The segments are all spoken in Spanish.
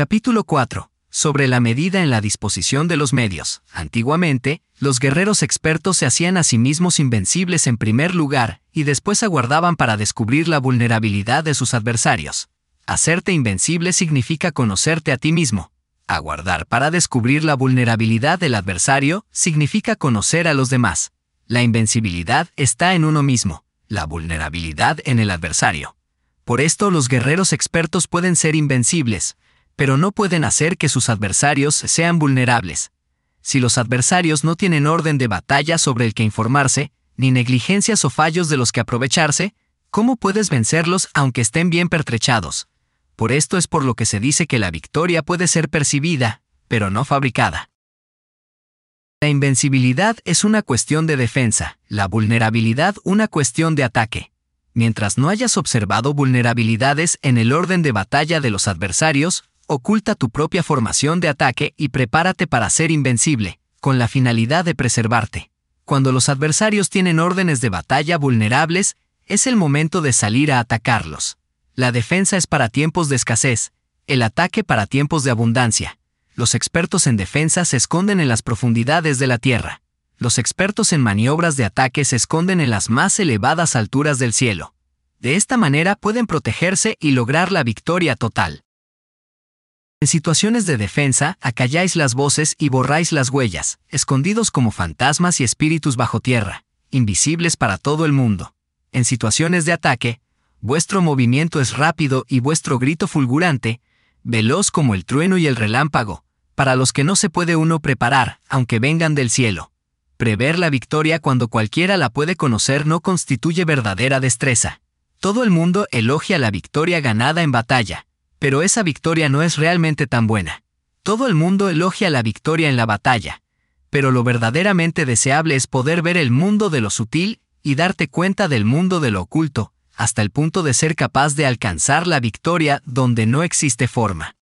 Capítulo 4. Sobre la medida en la disposición de los medios. Antiguamente, los guerreros expertos se hacían a sí mismos invencibles en primer lugar y después aguardaban para descubrir la vulnerabilidad de sus adversarios. Hacerte invencible significa conocerte a ti mismo. Aguardar para descubrir la vulnerabilidad del adversario significa conocer a los demás. La invencibilidad está en uno mismo, la vulnerabilidad en el adversario. Por esto los guerreros expertos pueden ser invencibles, pero no pueden hacer que sus adversarios sean vulnerables. Si los adversarios no tienen orden de batalla sobre el que informarse, ni negligencias o fallos de los que aprovecharse, ¿cómo puedes vencerlos aunque estén bien pertrechados? Por esto es por lo que se dice que la victoria puede ser percibida, pero no fabricada. La invencibilidad es una cuestión de defensa, la vulnerabilidad una cuestión de ataque. Mientras no hayas observado vulnerabilidades en el orden de batalla de los adversarios, oculta tu propia formación de ataque y prepárate para ser invencible, con la finalidad de preservarte. Cuando los adversarios tienen órdenes de batalla vulnerables, es el momento de salir a atacarlos. La defensa es para tiempos de escasez, el ataque para tiempos de abundancia. Los expertos en defensa se esconden en las profundidades de la tierra. Los expertos en maniobras de ataque se esconden en las más elevadas alturas del cielo. De esta manera pueden protegerse y lograr la victoria total. En situaciones de defensa, acalláis las voces y borráis las huellas, escondidos como fantasmas y espíritus bajo tierra, invisibles para todo el mundo. En situaciones de ataque, vuestro movimiento es rápido y vuestro grito fulgurante, veloz como el trueno y el relámpago, para los que no se puede uno preparar, aunque vengan del cielo. Prever la victoria cuando cualquiera la puede conocer no constituye verdadera destreza. Todo el mundo elogia la victoria ganada en batalla, pero esa victoria no es realmente tan buena. Todo el mundo elogia la victoria en la batalla, pero lo verdaderamente deseable es poder ver el mundo de lo sutil y darte cuenta del mundo de lo oculto, hasta el punto de ser capaz de alcanzar la victoria donde no existe forma.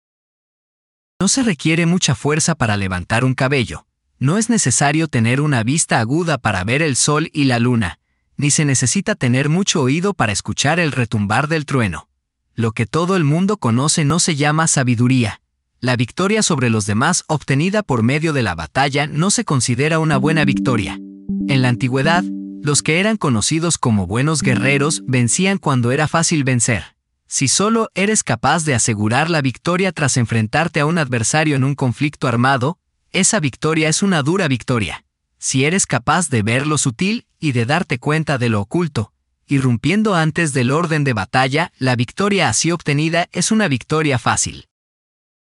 No se requiere mucha fuerza para levantar un cabello, no es necesario tener una vista aguda para ver el sol y la luna, ni se necesita tener mucho oído para escuchar el retumbar del trueno. Lo que todo el mundo conoce no se llama sabiduría. La victoria sobre los demás obtenida por medio de la batalla no se considera una buena victoria. En la antigüedad, los que eran conocidos como buenos guerreros vencían cuando era fácil vencer. Si solo eres capaz de asegurar la victoria tras enfrentarte a un adversario en un conflicto armado, esa victoria es una dura victoria. Si eres capaz de ver lo sutil y de darte cuenta de lo oculto, irrumpiendo antes del orden de batalla, la victoria así obtenida es una victoria fácil.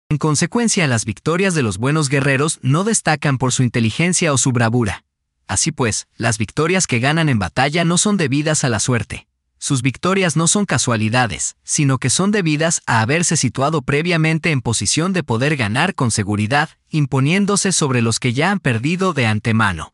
En consecuencia, las victorias de los buenos guerreros no destacan por su inteligencia o su bravura. Así pues, las victorias que ganan en batalla no son debidas a la suerte. Sus victorias no son casualidades, sino que son debidas a haberse situado previamente en posición de poder ganar con seguridad, imponiéndose sobre los que ya han perdido de antemano.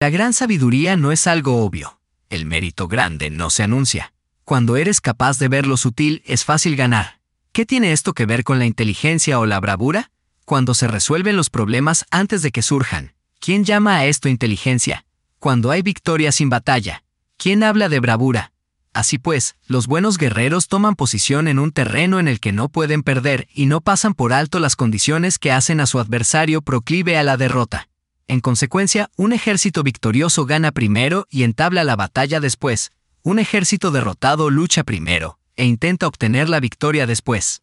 La gran sabiduría no es algo obvio el mérito grande no se anuncia. Cuando eres capaz de ver lo sutil es fácil ganar. ¿Qué tiene esto que ver con la inteligencia o la bravura? Cuando se resuelven los problemas antes de que surjan. ¿Quién llama a esto inteligencia? Cuando hay victoria sin batalla. ¿Quién habla de bravura? Así pues, los buenos guerreros toman posición en un terreno en el que no pueden perder y no pasan por alto las condiciones que hacen a su adversario proclive a la derrota. En consecuencia, un ejército victorioso gana primero y entabla la batalla después, un ejército derrotado lucha primero, e intenta obtener la victoria después.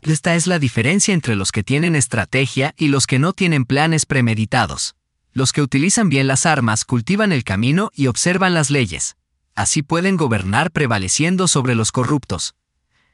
Esta es la diferencia entre los que tienen estrategia y los que no tienen planes premeditados. Los que utilizan bien las armas cultivan el camino y observan las leyes. Así pueden gobernar prevaleciendo sobre los corruptos.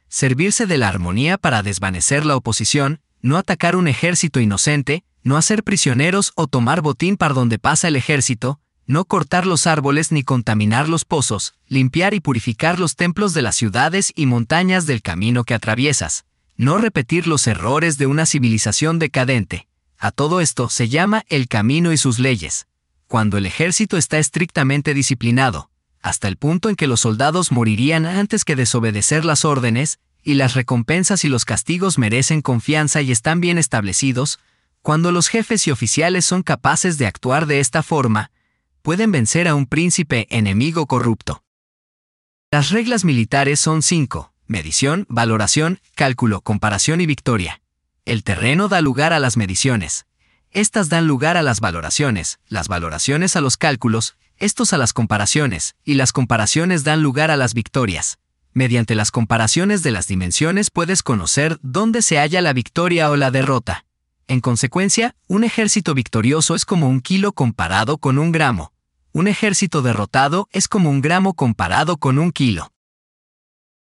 Servirse de la armonía para desvanecer la oposición no atacar un ejército inocente, no hacer prisioneros o tomar botín para donde pasa el ejército, no cortar los árboles ni contaminar los pozos, limpiar y purificar los templos de las ciudades y montañas del camino que atraviesas, no repetir los errores de una civilización decadente. A todo esto se llama el camino y sus leyes. Cuando el ejército está estrictamente disciplinado, hasta el punto en que los soldados morirían antes que desobedecer las órdenes, y las recompensas y los castigos merecen confianza y están bien establecidos, cuando los jefes y oficiales son capaces de actuar de esta forma, pueden vencer a un príncipe enemigo corrupto. Las reglas militares son cinco. medición, valoración, cálculo, comparación y victoria. El terreno da lugar a las mediciones. Estas dan lugar a las valoraciones, las valoraciones a los cálculos, estos a las comparaciones, y las comparaciones dan lugar a las victorias. Mediante las comparaciones de las dimensiones puedes conocer dónde se halla la victoria o la derrota. En consecuencia, un ejército victorioso es como un kilo comparado con un gramo. Un ejército derrotado es como un gramo comparado con un kilo.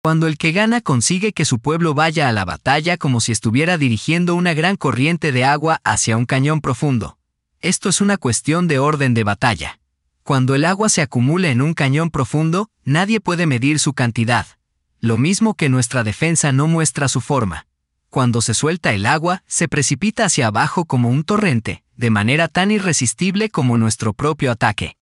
Cuando el que gana consigue que su pueblo vaya a la batalla como si estuviera dirigiendo una gran corriente de agua hacia un cañón profundo. Esto es una cuestión de orden de batalla. Cuando el agua se acumula en un cañón profundo, nadie puede medir su cantidad. Lo mismo que nuestra defensa no muestra su forma. Cuando se suelta el agua, se precipita hacia abajo como un torrente, de manera tan irresistible como nuestro propio ataque.